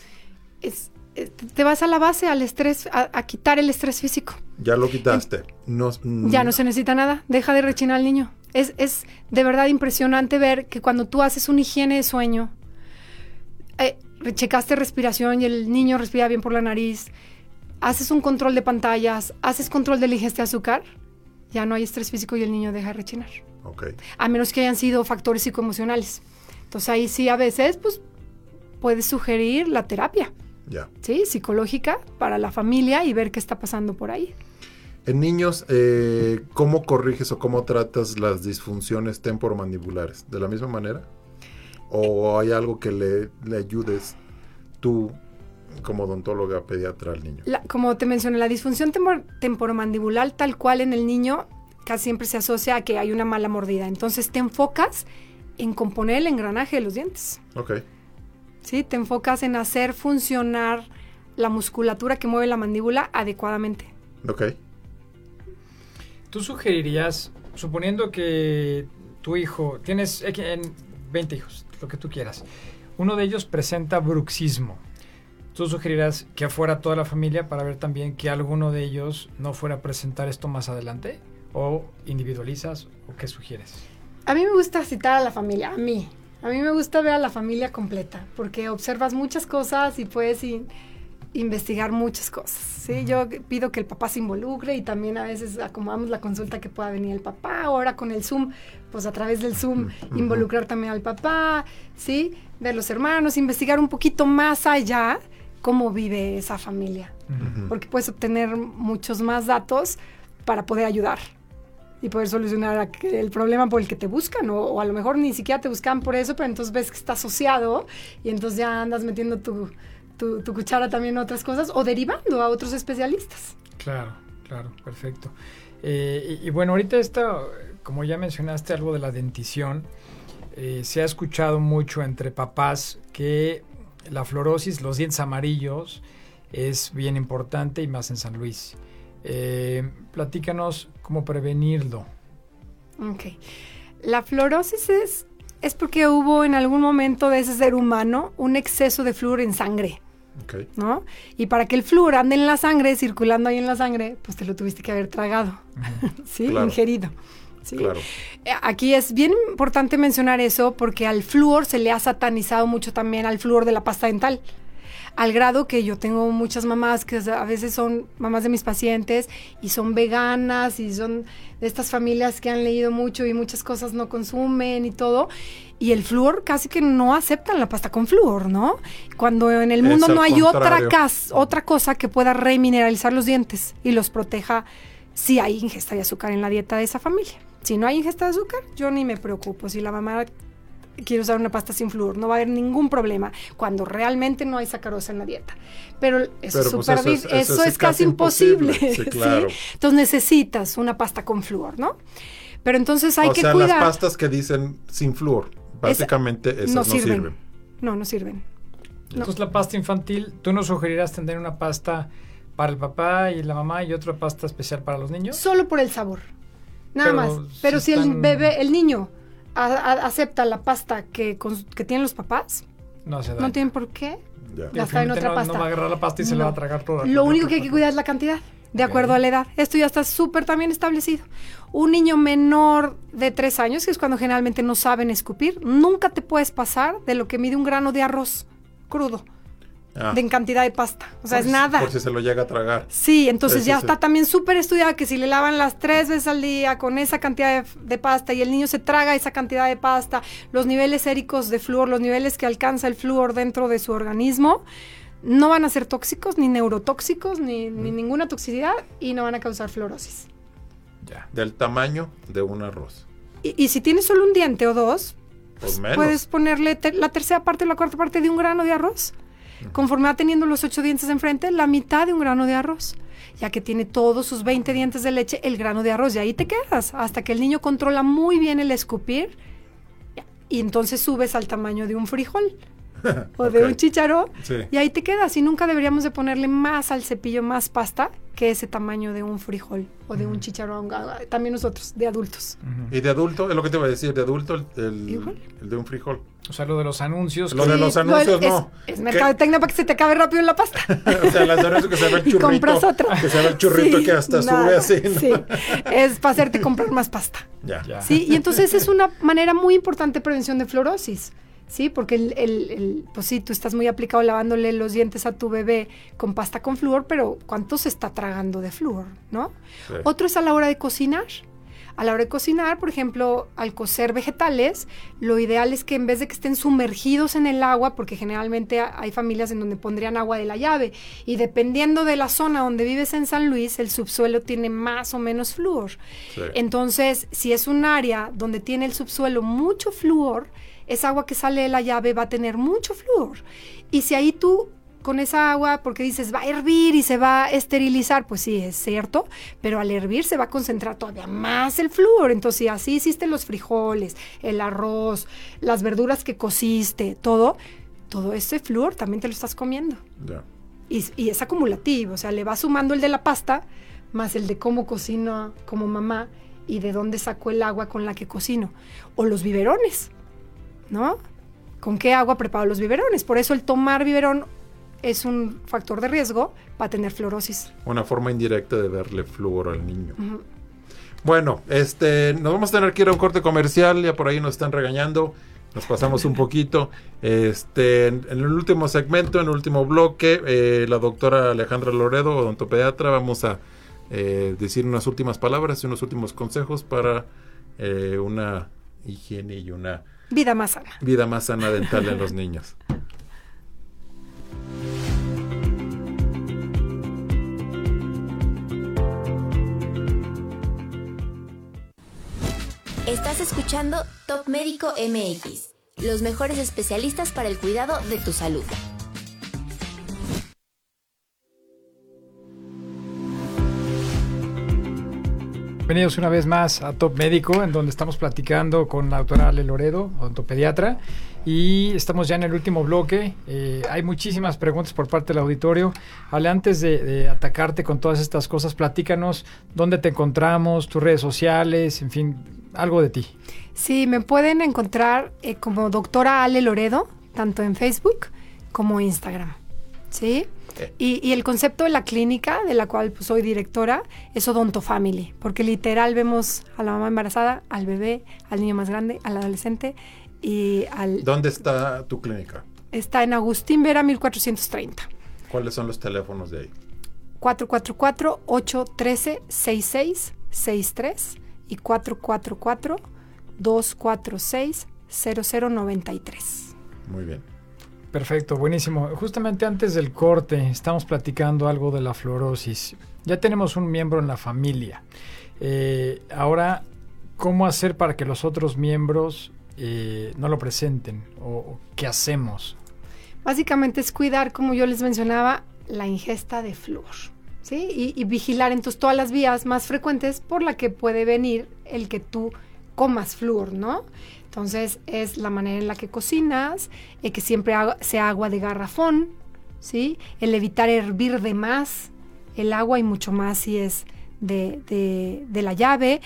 Es- es- te vas a la base, al estrés, a, a quitar el estrés físico. Ya lo quitaste. No, Ya no se necesita nada, deja de rechinar al niño. Es, es de verdad impresionante ver que cuando tú haces una higiene de sueño, eh, checaste respiración y el niño respira bien por la nariz, haces un control de pantallas, haces control de la ingesta de azúcar, ya no hay estrés físico y el niño deja de rechinar. Ok. a menos que hayan sido factores psicoemocionales. Entonces ahí sí a veces pues puedes sugerir la terapia, Ya. ¿sí? Psicológica para la familia y ver qué está pasando por ahí. En niños, eh, ¿cómo corriges o cómo tratas las disfunciones temporomandibulares? ¿De la misma manera? ¿O hay algo que le, le ayudes tú como odontóloga pediatra al niño? La- como te mencioné, la disfunción temor- temporomandibular tal cual en el niño casi siempre se asocia a que hay una mala mordida. Entonces te enfocas en componer el engranaje de los dientes, Ok. ¿sí? Te enfocas en hacer funcionar la musculatura que mueve la mandíbula adecuadamente. Ok. ¿Tú sugerirías, suponiendo que tu hijo, tienes en 20 hijos, lo que tú quieras, uno de ellos presenta bruxismo, ¿tú sugerirás que fuera toda la familia para ver también que alguno de ellos no fuera a presentar esto más adelante? ¿O individualizas o qué sugieres? A mí me gusta citar a la familia, a mí. A mí me gusta ver a la familia completa, porque observas muchas cosas y puedes in- investigar muchas cosas. ¿sí? Yo pido que el papá se involucre y también a veces acomodamos la consulta que pueda venir el papá. Ahora con el Zoom, pues a través del Zoom involucrar también al papá, ¿sí? ver los hermanos, investigar un poquito más allá cómo vive esa familia, porque puedes obtener muchos más datos para poder ayudar y poder solucionar el problema por el que te buscan o, a lo mejor ni siquiera te buscan por eso, pero entonces ves que está asociado y entonces ya andas metiendo tu, cuchara también en otras cosas o derivando a otros especialistas. Claro, claro, perfecto. Eh, y, y bueno, ahorita esto, como ya mencionaste algo de la dentición, eh, se ha escuchado mucho entre papás que la fluorosis, los dientes amarillos, es bien importante y más en San Luis. Eh, platícanos cómo prevenirlo. Ok. La fluorosis es, es porque hubo en algún momento de ese ser humano un exceso de flúor en sangre. Ok. ¿no? Y para que el flúor ande en la sangre, circulando ahí en la sangre, pues te lo tuviste que haber tragado, ¿sí? Claro. Ingerido. ¿sí? Claro. Eh, Aquí es bien importante mencionar eso porque al flúor se le ha satanizado mucho también al flúor de la pasta dental. Al grado que yo tengo muchas mamás que a veces son mamás de mis pacientes y son veganas y son de estas familias que han leído mucho y muchas cosas no consumen y todo. Y el flúor casi que no aceptan la pasta con flúor, ¿no? Cuando en el mundo no hay otra, contrario. otra cosa que pueda remineralizar los dientes y los proteja si hay ingesta de azúcar en la dieta de esa familia. Si no hay ingesta de azúcar, yo ni me preocupo. Si la mamá quiere usar una pasta sin flúor, no va a haber ningún problema cuando realmente no hay sacarosa en la dieta. Pero eso Pero, es pues, súper eso es- dif- eso eso es es casi casi imposible. imposible. Sí, claro. Entonces necesitas una pasta con flúor, ¿no? Pero entonces hay o que sea, cuidar. las pastas que dicen sin flúor, básicamente esas no, no sirven. sirven. No, no sirven. No. Entonces la pasta infantil, ¿tú nos sugerirás tener una pasta para el papá y la mamá y otra pasta especial para los niños? Solo por el sabor. Nada Pero más. Pero si el están- bebé, el niño, a- a- acepta la pasta que, que tienen los papás, No se da. no tienen por qué Ya. gastar en otra no, pasta. No va a agarrar la pasta y se la va a tragar toda. Lo único que hay que cuidar es la cantidad, de acuerdo a la edad. Esto ya está súper también establecido. Un niño menor de tres años, que es cuando generalmente no saben escupir, nunca te puedes pasar de lo que mide un grano de arroz crudo, Ah, de en cantidad de pasta. O sea, por es nada. Por si se lo llega a tragar. Sí, entonces Sí, ya sí, está sí. también súper estudiado que si le lavan las tres veces al día con esa cantidad de, de pasta y el niño se traga esa cantidad de pasta, los niveles séricos de flúor, los niveles que alcanza el flúor dentro de su organismo, no van a ser tóxicos, ni neurotóxicos, ni, ni ninguna toxicidad y no van a causar fluorosis. Ya. Del tamaño de un arroz. Y, y si tienes solo un diente o dos, Pues menos. puedes ponerle te- la tercera parte o la cuarta parte de un grano de arroz. Conforme va teniendo los ocho dientes enfrente, la mitad de un grano de arroz. Ya que tiene todos sus 20 dientes de leche, el grano de arroz. Y ahí te quedas hasta que el niño controla muy bien el escupir. Y entonces subes al tamaño de un frijol o de un chícharo. Sí. Y ahí te quedas. Y nunca deberíamos de ponerle más al cepillo, más pasta, que ese tamaño de un frijol o de un chícharo. También nosotros, de adultos. Y de adulto, es lo que te iba a decir, de adulto el, el- el de un frijol. O sea, lo de los anuncios. Lo que- de los anuncios, es, no. Es ¿Qué? mercadotecnia para que se te acabe rápido en la pasta. o sea, las anuncios que se ve el Y churrito. compras. Que se ve el churrito Sí, que hasta nada, sube así. ¿no? Sí, es para hacerte comprar más pasta. Ya. Ya. Sí, y entonces es una manera muy importante de prevención de fluorosis. Sí, porque el, el- el- pues sí, tú estás muy aplicado lavándole los dientes a tu bebé con pasta con flúor, pero ¿cuánto se está tragando de flúor, no? Sí. Otro es a la hora de cocinar. A la hora de cocinar, por ejemplo, al cocer vegetales, lo ideal es que en vez de que estén sumergidos en el agua, porque generalmente ha- hay familias en donde pondrían agua de la llave, y dependiendo de la zona donde vives en San Luis, el subsuelo tiene más o menos flúor. Sí. Entonces, si es un área donde tiene el subsuelo mucho flúor, esa agua que sale de la llave va a tener mucho flúor. Y si ahí tú con esa agua, porque dices va a hervir y se va a esterilizar, pues sí, es cierto, pero al hervir se va a concentrar todavía más el flúor. Entonces, si así hiciste los frijoles, el arroz, las verduras que cociste, todo, todo ese flúor también te lo estás comiendo. Y, y es acumulativo, o sea, le va sumando el de la pasta, más el de cómo cocino como mamá y de dónde saco el agua con la que cocino. O los biberones, ¿no? ¿Con qué agua preparo los biberones? Por eso el tomar biberón es un factor de riesgo para tener fluorosis. Una forma indirecta de darle flúor al niño. Bueno, este, nos vamos a tener que ir a un corte comercial, ya por ahí nos están regañando, nos pasamos un poquito. Este, en, en el último segmento, en el último bloque, eh, la doctora Alejandra Loredo, odontopediatra, vamos a eh, decir unas últimas palabras y unos últimos consejos para eh, una higiene y una Vida más sana. vida más sana dental en los niños. Estás escuchando Top Médico MX, los mejores especialistas para el cuidado de tu salud. Bienvenidos una vez más a Top Médico, en donde estamos platicando con la doctora Ale Loredo, odontopediatra, y estamos ya en el último bloque. Eh, hay muchísimas preguntas por parte del auditorio. Ale, antes de, atacarte con todas estas cosas, platícanos dónde te encontramos, tus redes sociales, en fin, algo de ti. Sí, me pueden encontrar eh, como doctora Ale Loredo, tanto en Facebook como Instagram. ¿Sí? Y, y el concepto de la clínica, de la cual pues, soy directora, es Odonto Family, porque literal vemos a la mamá embarazada, al bebé, al niño más grande, al adolescente y al... ¿Dónde está tu clínica? Está en Agustín Vera 1430. ¿Cuáles son los teléfonos de ahí? 444-813-6663 y 444-246-0093. Muy bien. Perfecto, buenísimo. Justamente antes del corte estamos platicando algo de la fluorosis. Ya tenemos un miembro en la familia. Eh, ahora, ¿cómo hacer para que los otros miembros eh, no lo presenten? ¿O qué hacemos? Básicamente es cuidar, como yo les mencionaba, la ingesta de flúor. ¿sí? Y, y vigilar entonces todas las vías más frecuentes por la que puede venir el que tú comas flúor, ¿no? Entonces es la manera en la que cocinas, eh, que siempre haga- sea agua de garrafón, ¿sí? El evitar hervir de más el agua y mucho más si es de, de- de la llave.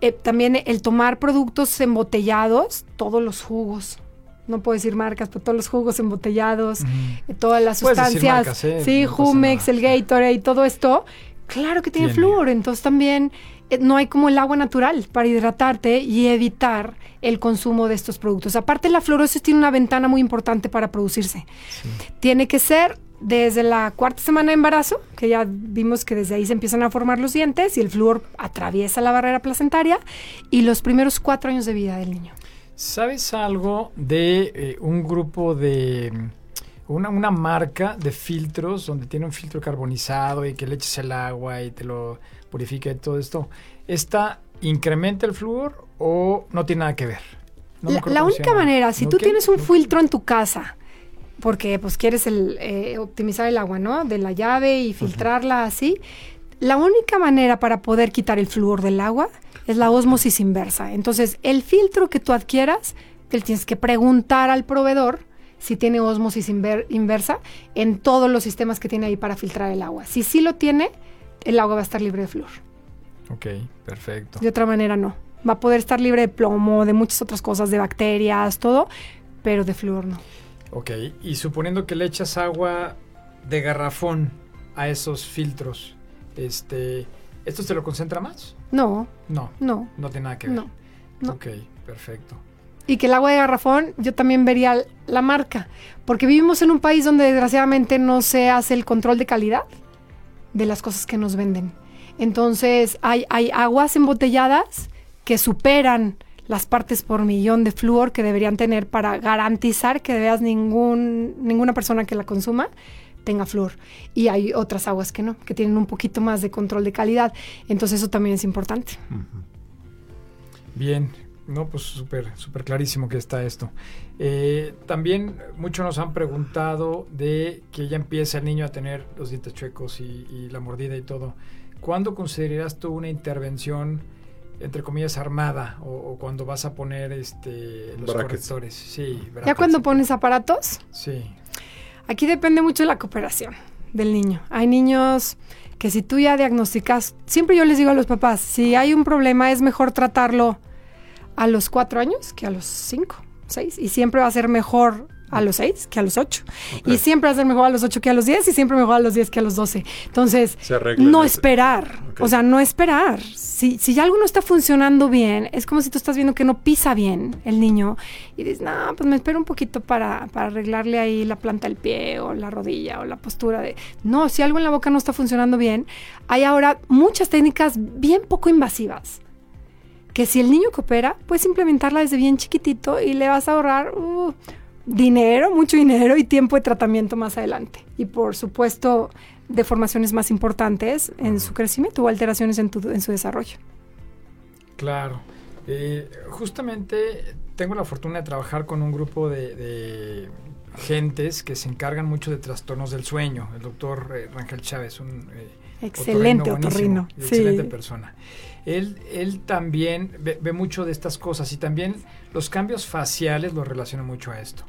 Eh, también el tomar productos embotellados, todos los jugos. No puedo decir marcas, pero todos los jugos embotellados, eh, todas las Puedes sustancias, marcas, ¿eh? sí, No Jumex, el Gatorade, todo esto, claro que tiene, Tiene. flúor. Entonces también no hay como el agua natural para hidratarte y evitar el consumo de estos productos. Aparte, la fluorosis tiene una ventana muy importante para producirse. Tiene que ser desde la cuarta semana de embarazo, que ya vimos que desde ahí se empiezan a formar los dientes y el flúor atraviesa la barrera placentaria, y los primeros cuatro años de vida del niño. ¿Sabes algo de eh, un grupo de... Una, una marca de filtros donde tiene un filtro carbonizado y que le eches el agua y te lo purifica y todo esto? ¿Esta incrementa el flúor o no tiene nada que ver? No la única manera, si ¿No tú qué? tienes un filtro en tu casa, porque pues quieres el, eh, optimizar el agua, ¿no? De la llave y filtrarla así, la única manera para poder quitar el flúor del agua es la ósmosis inversa. Entonces, el filtro que tú adquieras, te tienes que preguntar al proveedor si tiene ósmosis inver- inversa en todos los sistemas que tiene ahí para filtrar el agua. Si sí lo tiene, el agua va a estar libre de flúor. Ok, perfecto. De otra manera no. Va a poder estar libre de plomo, de muchas otras cosas, de bacterias, todo, pero de flúor no. Ok, y suponiendo que le echas agua de garrafón a esos filtros, este, ¿esto se lo concentra más? No, No, no, no tiene nada que ver. no. no. Ok, perfecto. Y que el agua de garrafón, yo también vería la marca, porque vivimos en un país donde desgraciadamente no se hace el control de calidad de las cosas que nos venden. Entonces hay, hay aguas embotelladas que superan las partes por millón de flúor que deberían tener para garantizar que de ningún, ninguna persona que la consuma tenga flúor. Y hay otras aguas que no, que tienen un poquito más de control de calidad. Entonces eso también es importante. Bien, no, pues súper, súper clarísimo que está esto. Eh, también muchos nos han preguntado de que ya empieza el niño a tener los dientes chuecos y, y la mordida y todo. ¿Cuándo consideras tú una intervención, entre comillas, armada? O, o cuando vas a poner este, los Brackets. correctores. Sí, Ya cuando pones aparatos, Sí, Aquí depende mucho de la cooperación del niño. Hay niños que si tú ya diagnosticas, siempre yo les digo a los papás, si hay un problema es mejor tratarlo a los cuatro años que a los cinco, seis, y siempre va a ser mejor a los seis que a los ocho. Y siempre va a ser mejor a los ocho que a los diez y siempre mejor a los diez que a los doce. Entonces, Se arreglan no ese- esperar. O sea, no esperar. Si, si ya algo no está funcionando bien, es como si tú estás viendo que no pisa bien el niño y dices, no, pues me espero un poquito para, para arreglarle ahí la planta del pie o la rodilla o la postura de... No, si algo en la boca no está funcionando bien, hay ahora muchas técnicas bien poco invasivas que si el niño coopera, puedes implementarla desde bien chiquitito y le vas a ahorrar uh, dinero, mucho dinero y tiempo de tratamiento más adelante. Y por supuesto, deformaciones más importantes en su crecimiento o alteraciones en, tu- en su desarrollo. claro. Eh, justamente tengo la fortuna de trabajar con un grupo de, de gentes que se encargan mucho de trastornos del sueño. El doctor eh, Rangel Chávez, un eh, Excelente otorrino. Sí. Excelente persona. Él, él también ve, mucho de estas cosas y también los cambios faciales lo relaciona mucho a esto.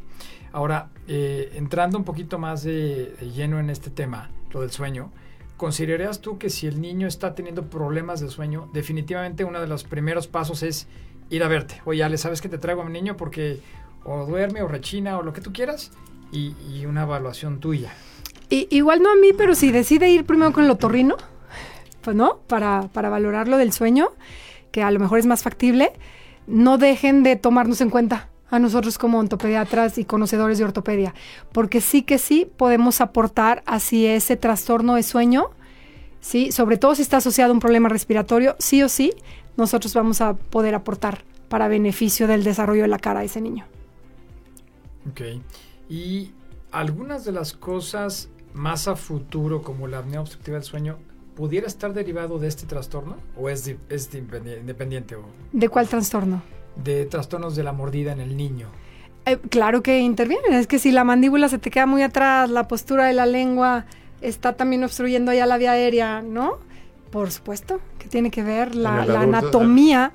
Ahora, eh, entrando un poquito más de, lleno en este tema, lo del sueño, ¿considerarías tú que si el niño está teniendo problemas de sueño, definitivamente uno de los primeros pasos es ir a verte? Oye, Ale, ¿sabes que te traigo a mi niño? Porque o duerme o rechina o lo que tú quieras y, una evaluación tuya. Igual no a mí, pero si decide ir primero con el otorrino, pues no, para, para valorar lo del sueño, que a lo mejor es más factible, no dejen de tomarnos en cuenta a nosotros como ontopediatras y conocedores de ortopedia, porque sí que sí podemos aportar hacia ese trastorno de sueño, sí, sobre todo si está asociado a un problema respiratorio, sí o sí, nosotros vamos a poder aportar para beneficio del desarrollo de la cara de ese niño. Ok. Y algunas de las cosas más a futuro, como la apnea obstructiva del sueño, ¿pudiera estar derivado de este trastorno? ¿O es, es di- independiente? ¿O ¿De cuál trastorno? de trastornos de la mordida en el niño? Eh, claro que intervienen. Es que si la mandíbula se te queda muy atrás, la postura de la lengua está también obstruyendo ya la vía aérea, ¿no? Por supuesto que tiene que ver la, anatomía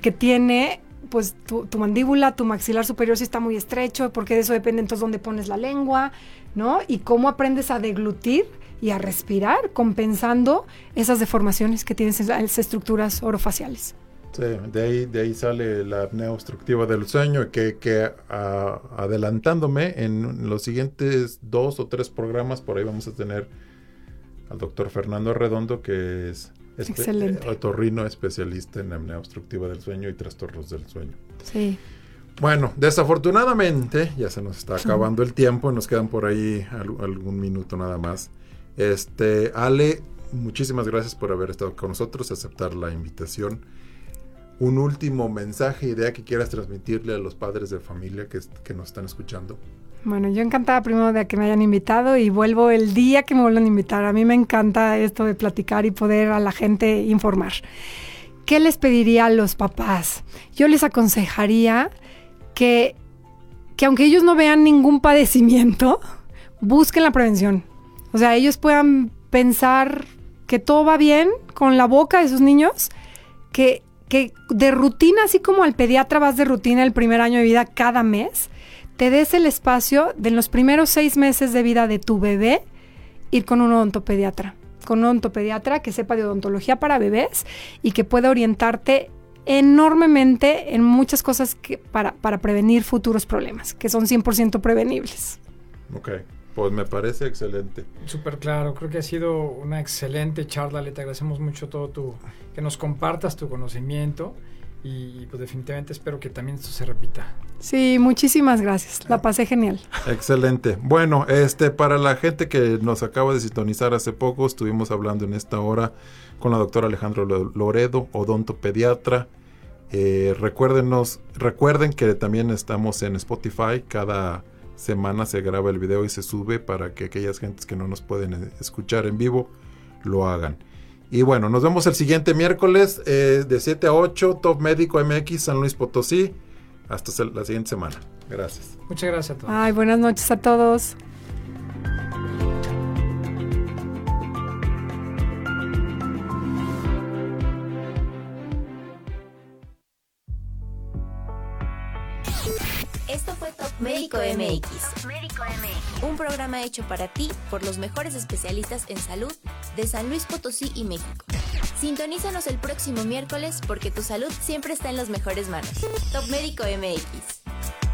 que tiene pues tu, tu mandíbula, tu maxilar superior si está muy estrecho, porque de eso depende entonces dónde pones la lengua, ¿no? Y cómo aprendes a deglutir y a respirar, compensando esas deformaciones que tienes en las estructuras orofaciales. Sí, de ahí, de ahí sale la apnea obstructiva del sueño, que, que a, adelantándome en los siguientes dos o tres programas, por ahí vamos a tener al doctor Fernando Redondo, que es Excelente. Eh, otorrino especialista en apnea obstructiva del sueño y trastornos del sueño. Sí. Bueno, desafortunadamente ya se nos está acabando el tiempo, nos quedan por ahí algún minuto nada más. Este, Ale, muchísimas gracias por haber estado con nosotros, aceptar la invitación. Un último mensaje, idea que quieras transmitirle a los padres de familia que, que nos están escuchando. Bueno, yo encantada primero de que me hayan invitado y vuelvo el día que me vuelvan a invitar. A mí me encanta esto de platicar y poder a la gente informar. ¿Qué les pediría a los papás? Yo les aconsejaría que, que aunque ellos no vean ningún padecimiento, busquen la prevención. O sea, ellos puedan pensar que todo va bien con la boca de sus niños, que, que de rutina, así como al pediatra vas de rutina el primer año de vida cada mes, te des el espacio de los primeros seis meses de vida de tu bebé ir con un odontopediatra. Con un odontopediatra que sepa de odontología para bebés y que pueda orientarte enormemente en muchas cosas que, para, para prevenir futuros problemas, que son 100% prevenibles. Ok, pues me parece excelente. Súper claro, creo que ha sido una excelente charla, le te agradecemos mucho todo tu, que nos compartas tu conocimiento y pues definitivamente espero que también esto se repita. Sí, muchísimas gracias. La pasé genial. Excelente. Bueno, este para la gente que nos acaba de sintonizar hace poco, estuvimos hablando en esta hora con la doctora Alejandro Loredo, odontopediatra. Eh, recuérdenos, recuerden que también estamos en Spotify. Cada semana se graba el video y se sube para que aquellas gentes que no nos pueden eh, escuchar en vivo lo hagan. Y bueno, nos vemos el siguiente miércoles eh, de 7 a 8, Top Médico MX San Luis Potosí. Hasta la siguiente semana. Gracias. Muchas gracias a todos. Ay, buenas noches a todos. Médico MX. Un programa hecho para ti por los mejores especialistas en salud de San Luis Potosí y México. Sintonízanos el próximo miércoles porque tu salud siempre está en las mejores manos. Top Médico MX.